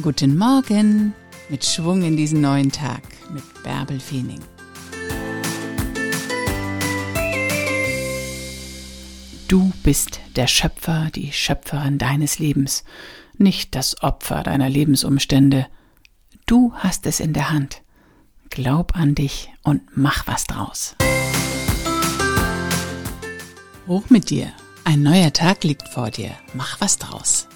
Guten Morgen mit Schwung in diesen neuen Tag mit Bärbel Feening. Du bist der Schöpfer, die Schöpferin deines Lebens, nicht das Opfer deiner Lebensumstände. Du hast es in der Hand. Glaub an dich und mach was draus. Hoch mit dir. Ein neuer Tag liegt vor dir. Mach was draus.